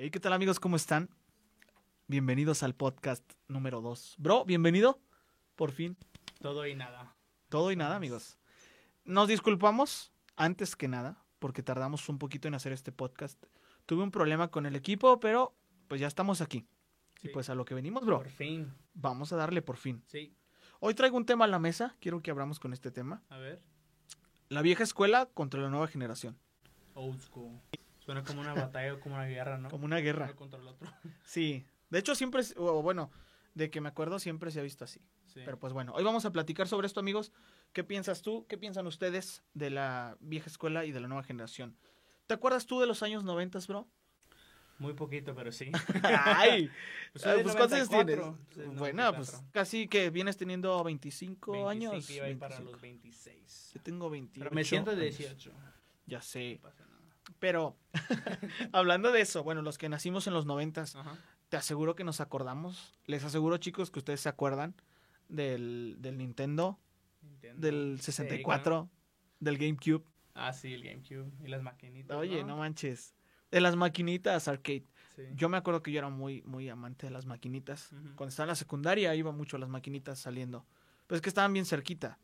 Hey, ¿qué tal amigos? ¿Cómo están? Bienvenidos al podcast número 2. Bro, bienvenido. Por fin. Todo y nada. Todo y nada, amigos. Nos disculpamos antes que nada porque tardamos un poquito en hacer este podcast. Tuve un problema con el equipo, pero pues ya estamos aquí. Y Sí. pues a lo que venimos, bro. Por fin. Vamos a darle por fin. Sí. Hoy traigo un tema a la mesa. Quiero que abramos con este tema. A ver. La vieja escuela contra la nueva generación. Old school. Suena como una batalla o como una guerra, ¿no? Como una guerra. Uno contra el otro. Sí. De hecho, siempre, o bueno, de que me acuerdo, siempre se ha visto así. Sí. Pero pues bueno, hoy vamos a platicar sobre esto, amigos. ¿Qué piensas tú? ¿Qué piensan ustedes de la vieja escuela y de la nueva generación? ¿Te acuerdas tú de los años 90, bro? Muy poquito, pero sí. Ay, Pues pues ¿cuántos años 94, tienes? Bueno, 94. pues casi que vienes teniendo 25, 25 años. iba a ir para 25. los 26. Yo tengo 28 Pero me siento de años. 18. Ya No sé. pasa nada. Pero hablando de eso, bueno, los que nacimos en los 90, Ajá. te aseguro que nos acordamos. Les aseguro, chicos, que ustedes se acuerdan del, del Nintendo, Nintendo, del 64, del GameCube. Ah, sí, el GameCube. Y las maquinitas. Oye, ¿no? no manches. De las maquinitas arcade. Sí. Yo me acuerdo que yo era muy, muy amante de las maquinitas. Cuando estaba en la secundaria iba mucho a las maquinitas saliendo. Pero es que estaban bien cerquita.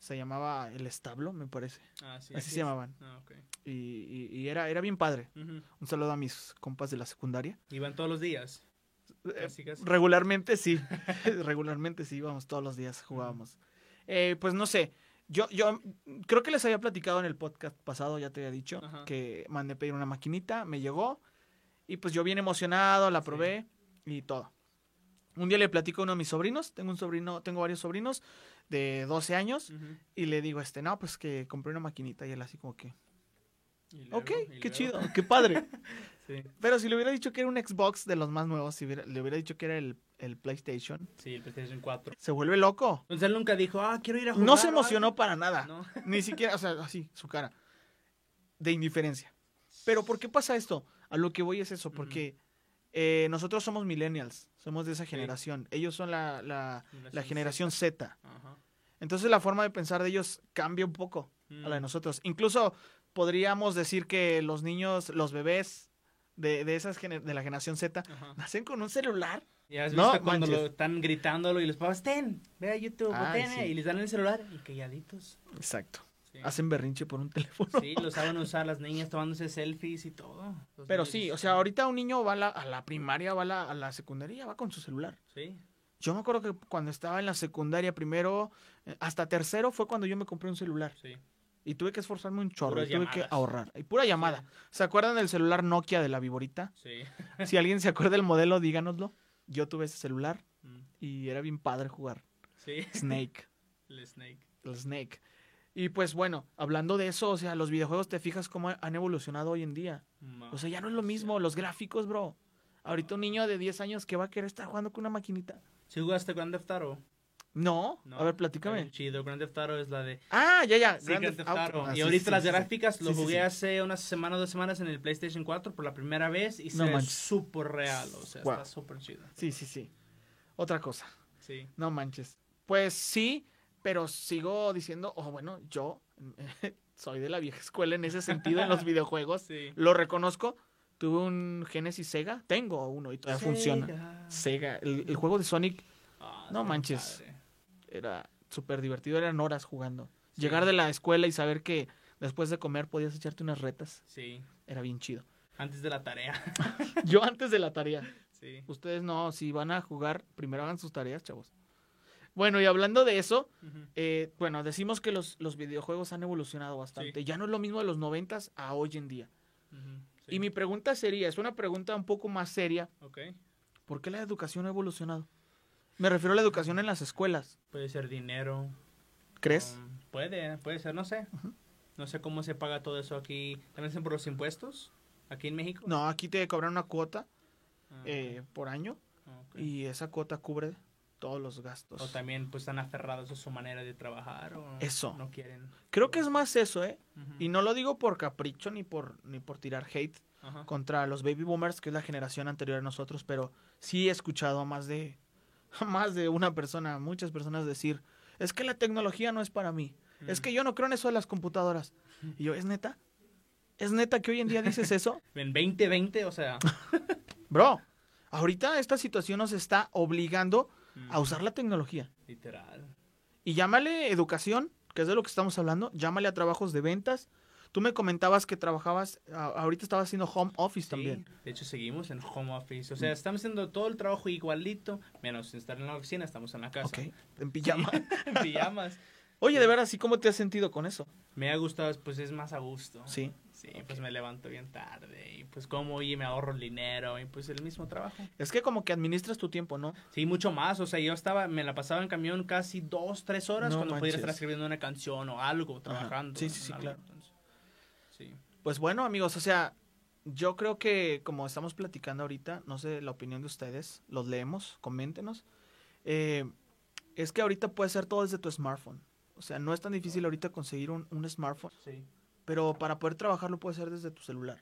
Se llamaba el establo, me parece. Ah, sí. Así se es. regularmente Ah. Y, y- y era, era bien padre. Un saludo a mis compas de la secundaria. Iban todos los días. Eh, Casi. Regularmente sí. Regularmente sí, íbamos todos los días, jugábamos. Eh, pues no sé. Yo, yo creo que les había platicado en el podcast pasado, ya te había dicho, que mandé pedir una maquinita, me llegó. Y pues yo bien emocionado, la Sí. probé y todo. Un día le platico a uno de mis sobrinos, tengo un sobrino, tengo varios sobrinos de 12 años, y le digo, este, no, pues que compré una maquinita, y él así como que, luego, ok, qué chido, qué padre. Sí. Pero si le hubiera dicho que era un Xbox de los más nuevos, si hubiera- le hubiera dicho que era el, el PlayStation, Sí, el PlayStation 4. se vuelve loco. Entonces él nunca dijo, ah, quiero ir a jugar. No se algo. emocionó para nada. No. Ni siquiera, o sea, así, su cara. De indiferencia. Pero ¿por qué pasa esto? A lo que voy es eso, porque eh, nosotros somos millennials, somos de esa generación. Ellos son la, la, la generación Z. Ajá. Entonces la forma de pensar de ellos cambia un poco a la de Mm. nosotros. Incluso podríamos decir que los niños, los bebés de, de, esas gener- de la generación Z, Ajá. nacen con un celular. Ya has No visto cuando manches. lo están gritándolo y los papás, ten, ve a YouTube, Ay, ten, sí. y les dan el celular y calladitos. Exacto. Sí. Hacen berrinche por un teléfono. Sí, lo saben usar las niñas tomándose selfies y todo. Los Pero niños- sí, o sea, ahorita un niño va a la, a la primaria, va a la, a la secundaria, va con su celular. Sí. Yo me acuerdo que cuando estaba en la secundaria primero, eh, hasta tercero fue cuando yo me compré un celular. Sí. Y tuve que esforzarme un chorro, y tuve que ahorrar. Y pura llamada. ¿Se acuerdan del celular Nokia de la Viborita? Sí. Si alguien se acuerda del modelo, díganoslo. Yo tuve ese celular Mm. y era bien padre jugar. Sí. Snake, El Snake. el Snake. Y pues bueno, hablando de eso, o sea, los videojuegos te fijas cómo han evolucionado hoy en día. O sea, ya no es lo mismo, los gráficos, bro. Ahorita un niño de 10 años que va a querer estar jugando con una maquinita. ¿Sí jugaste Grand Theft Auto? No, No. a ver, platícame. Chido, Grand Theft Auto es la de... Ah, ya, ya. Sí, Grand Grand Theft Auto. Auto. Ah, y ahorita sí, las sí, sí. gráficas lo jugué sí. hace una semana o dos semanas en el PlayStation 4 por la primera vez y No se ve manches. súper real, o sea, Wow. está súper chido. Sí, sí, sí. Otra cosa. Sí. No manches. Pues sí, pero sigo diciendo, oh, bueno, yo soy de la vieja escuela en ese sentido en los videojuegos. Sí. Lo reconozco. Tuve un Genesis Sega. Tengo uno y todavía funciona. Sega. El, el juego de Sonic Ah, No manches. padre. era súper divertido. Eran horas jugando. Sí. Llegar de la escuela y saber que después de comer podías echarte unas retas. Sí. Era bien chido. Antes de la tarea. Yo antes de la tarea. Sí. Ustedes no, si van a jugar, primero hagan sus tareas, chavos. Bueno, y hablando de eso, eh, bueno, decimos que los, los videojuegos han evolucionado bastante. Sí. Ya no es lo mismo de los noventas a hoy en día. Sí. Y mi pregunta sería, es una pregunta un poco más seria. ¿por qué la educación ha evolucionado? Me refiero a la educación en las escuelas. Puede ser dinero. ¿Crees? um, puede, puede ser, no sé. No sé cómo se paga todo eso aquí. ¿También es por los impuestos? ¿Aquí en México? No, aquí te cobran una cuota Ah, eh, por año ok. y esa cuota cubre todos los gastos. O también pues están aferrados a su manera de trabajar o Eso. no quieren. Creo que es más eso, ¿eh? Y no lo digo por capricho ni por, ni por tirar hate contra los baby boomers, que es la generación anterior a nosotros, pero sí he escuchado a más de, a más de una persona, muchas personas decir, es que la tecnología no es para mí, es Mm. que yo no creo en eso de las computadoras. Y yo, ¿es neta? ¿Es neta que hoy en día dices eso? En 2020, o sea. Bro, ahorita esta situación nos está obligando a usar la tecnología. Literal. Y llámale educación, que es de lo que estamos hablando, llámale a trabajos de ventas. Tú me comentabas que trabajabas, ahorita estabas haciendo home office Sí, también. de hecho seguimos en home office. O sea, estamos haciendo todo el trabajo igualito, menos estar en la oficina, estamos en la casa. Ok, en pijama. en pijamas. Oye, de veras, ¿y cómo te has sentido con eso? Me ha gustado, pues es más a gusto. Sí. Sí, pues me levanto bien tarde y pues como, oye, me ahorro el dinero y pues el mismo trabajo. Es que como que administras tu tiempo, ¿no? Sí, mucho más. O sea, yo estaba, me la pasaba en camión casi dos, tres horas No cuando pudiera estar escribiendo una canción o algo, trabajando. Sí, sí, sí, algo, claro. entonces, sí. Pues bueno, amigos, o sea, yo creo que como estamos platicando ahorita, no sé la opinión de ustedes, los leemos, coméntenos. Eh, es que ahorita puedes hacer todo desde tu smartphone. O sea, no es tan difícil ahorita conseguir un, un smartphone, Sí. Pero para poder trabajar lo puedes hacer desde tu celular.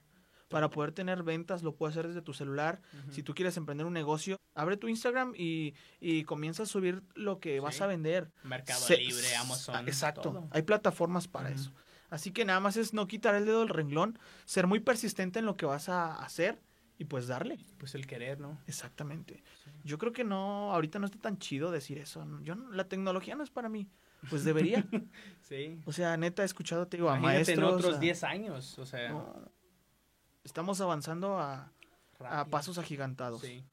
Para poder tener ventas lo puedes hacer desde tu celular. Si tú quieres emprender un negocio, abre tu Instagram y, y comienza a subir lo que vas a vender. Mercado Se- Libre, Amazon. Ah, Exacto. todo. Hay plataformas para eso. Así que nada más es no quitar el dedo del renglón, ser muy persistente en lo que vas a hacer y pues darle. Pues el querer, ¿no? Exactamente. Sí. Yo creo que no, ahorita no está tan chido decir eso. Yo no- la tecnología no es para mí. Pues debería. Sí. o sea, neta he escuchado, te digo, a maestros. en otros a- 10 años, o sea, no. estamos avanzando a, a pasos agigantados. Sí.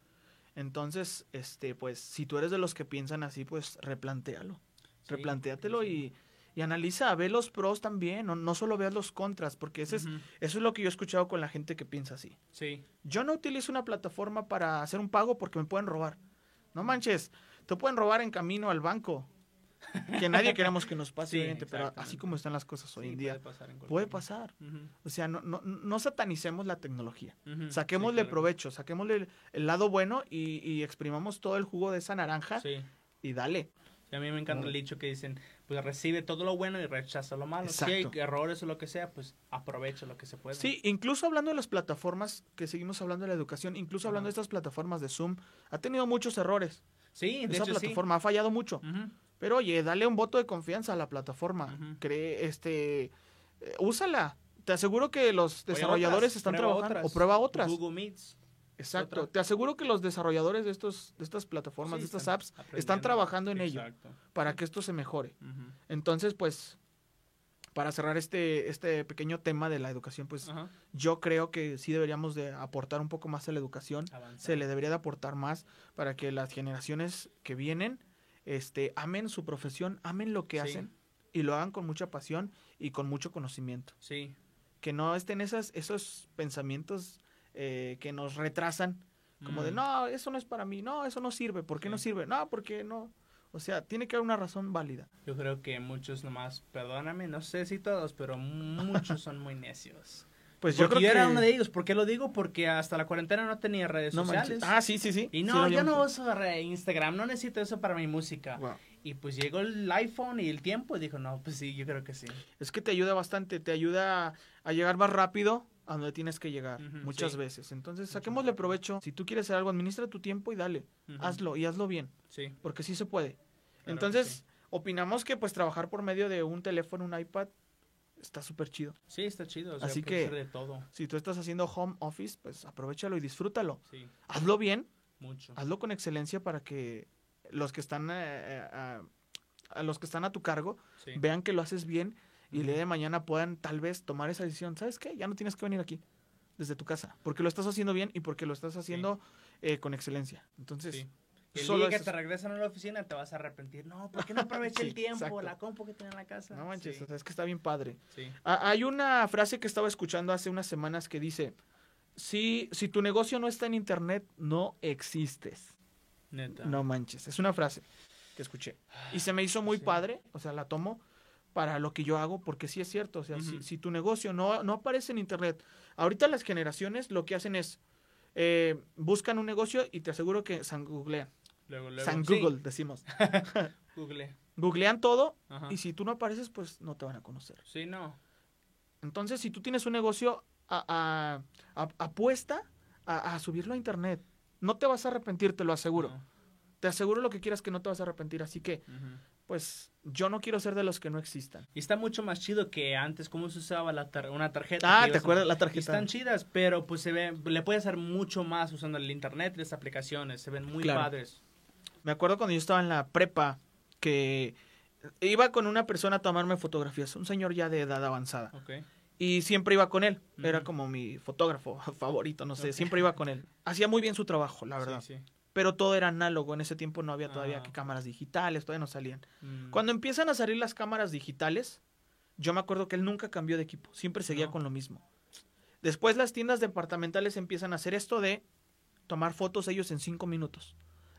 Entonces, este, pues, si tú eres de los que piensan así, pues replantéalo. Sí, replantéatelo sí. y, y analiza, ve los pros también, no, no solo veas los contras, porque ese es, eso es lo que yo he escuchado con la gente que piensa así. Sí. Yo no utilizo una plataforma para hacer un pago porque me pueden robar. No manches, te pueden robar en camino al banco. Que nadie queremos que nos pase, Sí, pero así como están las cosas hoy Sí, en día, Puede pasar. en puede. O sea, no, no, no satanicemos la tecnología. Ujú. Saquémosle claro. provecho, saquémosle el, el lado bueno y, y exprimamos todo el jugo de esa naranja y dale. A mí me encanta el dicho que dicen, pues recibe todo lo bueno y rechaza lo malo. Si hay Exacto. errores o lo que sea, pues aprovecha lo que se puede. Sí, incluso hablando de las plataformas, que seguimos hablando de la educación, incluso hablando de estas plataformas de Zoom, ha tenido muchos errores. Sí, de Esa hecho sí. plataforma ha fallado mucho. Ujú. Pero oye, dale un voto de confianza a la plataforma. Cree, este, eh, úsala. Te aseguro que los desarrolladores otras, están trabajando otras. o prueba otras. Google Meets. Exacto. otra. Te aseguro que los desarrolladores de estos de estas plataformas, Sí, de estas apps están trabajando en ello Exacto. para que esto se mejore. Entonces, pues para cerrar este este pequeño tema de la educación, pues yo creo que sí deberíamos de aportar un poco más a la educación. Avanzar. Se le debería de aportar más para que las generaciones que vienen este amen su profesión, amen lo que Sí. hacen y lo hagan con mucha pasión y con mucho conocimiento. Sí. Que no estén esas, esos pensamientos eh, que nos retrasan, como de Mm. no, eso no es para mí, no, eso no sirve, ¿por qué no sirve? No, porque no. O sea, tiene que haber una razón válida. Yo creo que muchos nomás, perdóname, no sé si todos, pero muchos son muy necios. Pues yo creo yo que era uno de ellos. ¿Por qué lo digo? Porque hasta la cuarentena no tenía redes no sociales. manches. Ah, sí, sí, sí. Y no, yo no uso Instagram, no necesito eso para mi música. Wow. Y pues llegó el iPhone y el tiempo y dijo, no, pues sí, yo creo que sí. Es que te ayuda bastante, te ayuda a llegar más rápido a donde tienes que llegar muchas sí. veces. Entonces, saquémosle provecho. Si tú quieres hacer algo, administra tu tiempo y dale. Hazlo y hazlo bien, Sí. porque sí se puede. Entonces, sí. opinamos que pues trabajar por medio de un teléfono, un iPad, está súper chido. Sí, está chido. O sea, Así que- ser de todo. Si tú estás haciendo home office, pues aprovechalo y disfrútalo. Sí, Hazlo bien, mucho. hazlo con excelencia para que los que están eh, eh, a, a los que están a tu cargo Sí. vean que lo haces bien y el día de mañana puedan tal vez tomar esa decisión. ¿Sabes qué? Ya no tienes que venir aquí desde tu casa, porque lo estás haciendo bien y porque lo estás haciendo eh, con excelencia. Entonces, el solo día que te es- regresan a la oficina te vas a arrepentir. No, ¿por qué no aproveché Sí, el tiempo? exacto. La compu que tenía en la casa. no manches, Sí, o sea, es que está bien padre. sí. Ah, hay una frase que estaba escuchando hace unas semanas que dice, si, si tu negocio no está en internet, no existes. Neta. No manches, es una frase que escuché. Y se me hizo muy padre, o sea, la tomo para lo que yo hago, porque sí es cierto, o sea, si, tu negocio no, no aparece en internet, ahorita las generaciones lo que hacen es, eh, buscan un negocio y te aseguro que san googlean, Luego, luego. san sí, Google, decimos. Google. Googlean todo Ajá. y si tú no apareces, pues no te van a conocer. Sí, no. Entonces, si tú tienes un negocio, a- a- a- apuesta a, subirlo a internet. No te vas a arrepentir, te lo aseguro. No. Te aseguro lo que quieras que no te vas a arrepentir. Así que pues yo no quiero ser de los que no existan. Y está mucho más chido que antes, cómo se usaba la tar- una tarjeta. Ah, ¿te a- acuerdas la Y tarjeta? están chidas, pero pues se ve, le puedes hacer mucho más usando el internet y las aplicaciones, se ven muy Claro. padres. Me acuerdo cuando yo estaba en la prepa que iba con una persona a tomarme fotografías, un señor ya de edad avanzada. Y siempre iba con él. Era como mi fotógrafo favorito, no sé. Siempre iba con él. Hacía muy bien su trabajo, la verdad. Sí, sí. Pero todo era análogo. En ese tiempo no había todavía Ah, que cámaras digitales, todavía no salían. Mm. Cuando empiezan a salir las cámaras digitales, yo me acuerdo que él nunca cambió de equipo. Siempre seguía No. con lo mismo. Después las tiendas departamentales empiezan a hacer esto de tomar fotos ellos en cinco minutos.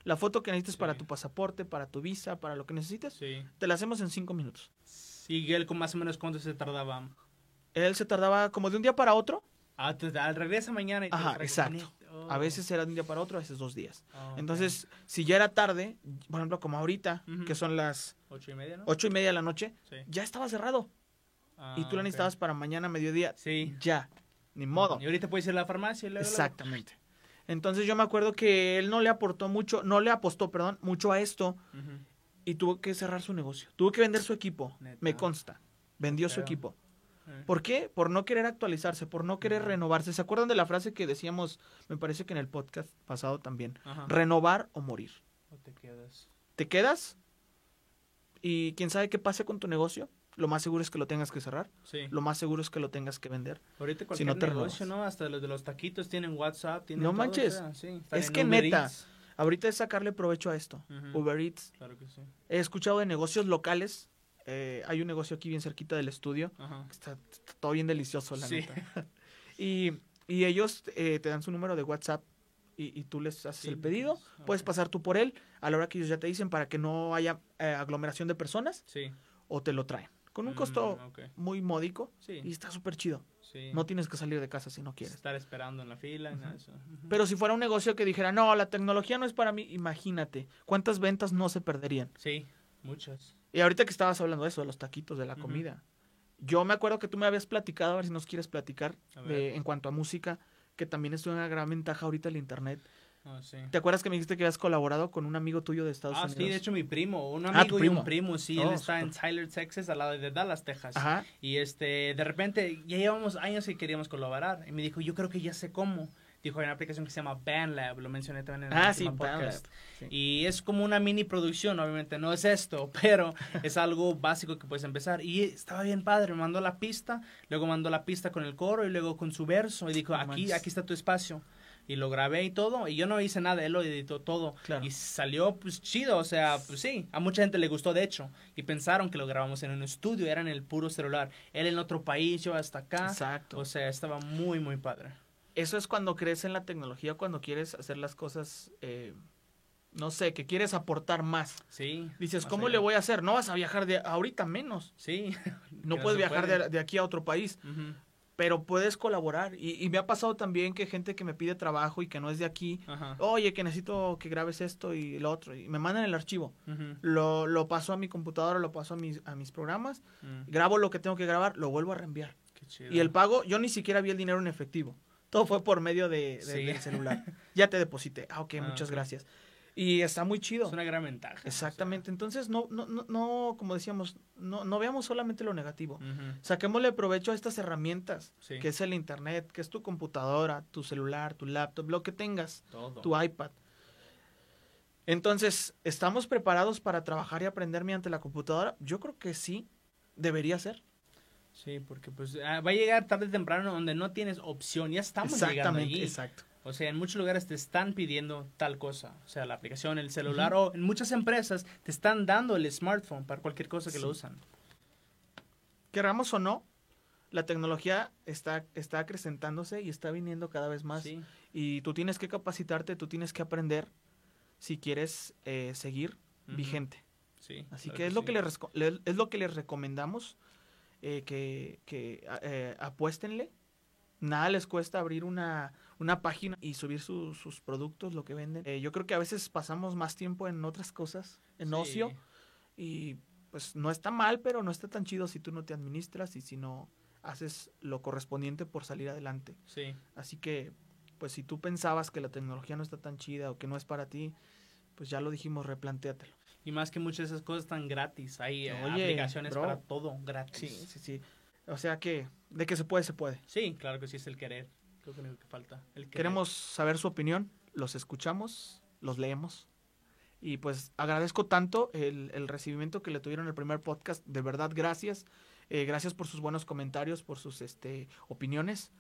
La foto que necesites para tu pasaporte, para tu visa, para lo que necesites, Sí. te la hacemos en cinco minutos. Sí, él con más o menos cuánto se tardaba. Él se tardaba como de un día para otro. Ah, regresa mañana y te Ajá, exacto. Oh. A veces era de un día para otro, a veces dos días. Oh. Entonces, si ya era tarde, por ejemplo, como ahorita, que son las ocho y media, ¿no? ocho y media de la noche, Sí. ya estaba cerrado. Ah, y tú la ok. necesitabas para mañana, mediodía. Sí. Ya. Ni modo. Y ahorita puedes ir a la farmacia y luego. Exactamente. Entonces yo me acuerdo que él no le aportó mucho, no le apostó, perdón, mucho a esto y tuvo que cerrar su negocio. Tuvo que vender su equipo. Neta. Me consta. Vendió su equipo. Eh. ¿Por qué? Por no querer actualizarse, por no querer renovarse. ¿Se acuerdan de la frase que decíamos, me parece que en el podcast pasado también? Renovar o morir. O te quedas. ¿Te quedas? Y quién sabe qué pase con tu negocio. Lo más seguro es que lo tengas que cerrar. Sí. Lo más seguro es que lo tengas que vender. Ahorita Si cualquier no te negocio, renovas. ¿no? Hasta los de los taquitos tienen WhatsApp, tienen No todo, manches. o sea, sí, Es que Uber neta. Eats. Ahorita es sacarle provecho a esto. Uber Eats. Claro que sí. He escuchado de negocios locales. eh, hay un negocio aquí bien cerquita del estudio. Que Está, está todo bien delicioso, la Sí. neta. Y, y ellos eh, te dan su número de WhatsApp y, y tú les haces Sí, el pedido. pues, Puedes pasar tú por él a la hora que ellos ya te dicen para que no haya eh, aglomeración de personas Sí. o te lo traen. Con un Mm, costo ok. muy módico Sí. y está súper chido. sí. No tienes que salir de casa si no quieres. Estar esperando en la fila y nada de eso. Pero si fuera un negocio que dijera, no, la tecnología no es para mí, imagínate, ¿cuántas ventas no se perderían? Sí, muchas. Y ahorita que estabas hablando de eso, de los taquitos, de la comida. Yo me acuerdo que tú me habías platicado, a ver si nos quieres platicar, de- en cuanto a música, que también es una gran ventaja ahorita el internet. Ah, sí. ¿Te acuerdas que me dijiste que habías colaborado con un amigo tuyo de Estados Ah, Unidos? sí, de hecho mi primo, un Ah, amigo y primo. un primo, sí, Oh, él está en. Tyler, Texas, al lado de Dallas, Texas. Ajá. Y este, de repente, ya llevamos años que queríamos colaborar. Y me dijo, yo creo que ya sé cómo. Dijo, hay una aplicación que se llama BandLab, lo mencioné también en el Ah, sí, podcast. Sí. Y es como una mini producción, obviamente no es esto, pero es algo básico que puedes empezar. Y estaba bien padre, me mandó la pista, luego mandó la pista con el coro y luego con su verso. Y dijo, aquí, aquí está tu espacio. Y lo grabé y todo, y yo no hice nada, él lo editó todo. Claro. Y salió pues chido, o sea, pues sí, a mucha gente le gustó de hecho. Y pensaron que lo grabamos en un estudio, era en el puro celular. Él en otro país, yo hasta acá. Exacto. O sea, estaba muy, muy padre. Eso es cuando crees en la tecnología, cuando quieres hacer las cosas, eh, no sé, que quieres aportar más. Sí. Dices, ¿cómo allá. le voy a hacer? No vas a viajar de ahorita menos. Sí. No puedes viajar puede. de, de aquí a otro país. Pero puedes colaborar. Y, y me ha pasado también que gente que me pide trabajo y que no es de aquí, Ajá. oye, que necesito que grabes esto y lo otro, y me mandan el archivo. Lo, lo paso a mi computadora, lo paso a mis, a mis programas, Mm, grabo lo que tengo que grabar, lo vuelvo a reenviar. Qué chido. Y el pago, yo ni siquiera vi el dinero en efectivo. Todo fue por medio de, de- Sí. del celular. ya te deposité. Ah, ok, Ah, muchas gracias. Y está muy chido. Es una gran ventaja. o sea. Exactamente. Entonces, no, no, no, no, como decíamos, no, no veamos solamente lo negativo. Ujú. Saquémosle provecho a estas herramientas, Sí. que es el internet, que es tu computadora, tu celular, tu laptop, lo que tengas, Todo. tu iPad. Entonces, ¿estamos preparados para trabajar y aprender mediante la computadora? Yo creo que sí, debería ser. Sí, porque pues ah, va a llegar tarde o temprano donde no tienes opción. Ya estamos llegando Exactamente, allí. exacto. O sea, en muchos lugares te están pidiendo tal cosa. O sea, la aplicación, el celular, o en muchas empresas te están dando el smartphone para cualquier cosa que lo usan. Queramos o no, la tecnología está, está acrecentándose y está viniendo cada vez más. Sí. Y tú tienes que capacitarte, tú tienes que aprender si quieres eh, seguir vigente. Sí. Así claro que es lo sí. que les es lo que les recomendamos eh, que, que eh, apuéstenle. Nada les cuesta abrir una, una página y subir su- sus productos, lo que venden. Eh, yo creo que a veces pasamos más tiempo en otras cosas, en Sí. ocio, y pues no está mal, pero no está tan chido si tú no te administras y si no haces lo correspondiente por salir adelante. Sí. Así que, pues si tú pensabas que la tecnología no está tan chida o que no es para ti, pues ya lo dijimos, replantéatelo. Y más que muchas de esas cosas están gratis. Hay eh, Oye, aplicaciones bro. para todo gratis. Sí, sí, sí. O sea que de que se puede, se puede. Sí, claro que sí es el querer. Creo que es lo que falta. El. Queremos saber su opinión, los escuchamos, los leemos. Y pues agradezco tanto el, el recibimiento que le tuvieron el primer podcast. De verdad, gracias. Eh, gracias por sus buenos comentarios, por sus este, opiniones.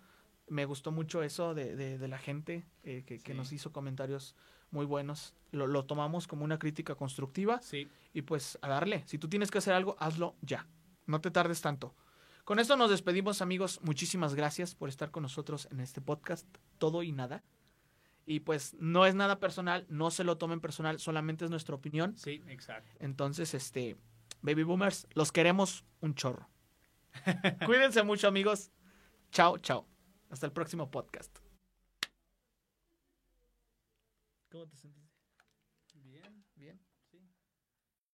Me gustó mucho eso de, de- de la gente eh, que, que nos hizo comentarios muy buenos. Lo, lo tomamos como una crítica constructiva Sí, y pues a darle. Si tú tienes que hacer algo, hazlo ya. No te tardes tanto. Con esto nos despedimos, amigos. Muchísimas gracias por estar con nosotros en este podcast. Todo y nada. Y pues no es nada personal, no se lo tomen personal, solamente es nuestra opinión. sí, exacto. Entonces, este, baby boomers, los queremos un chorro. Cuídense mucho, amigos. Chao, chao. Hasta el próximo podcast. ¿Cómo te sientes?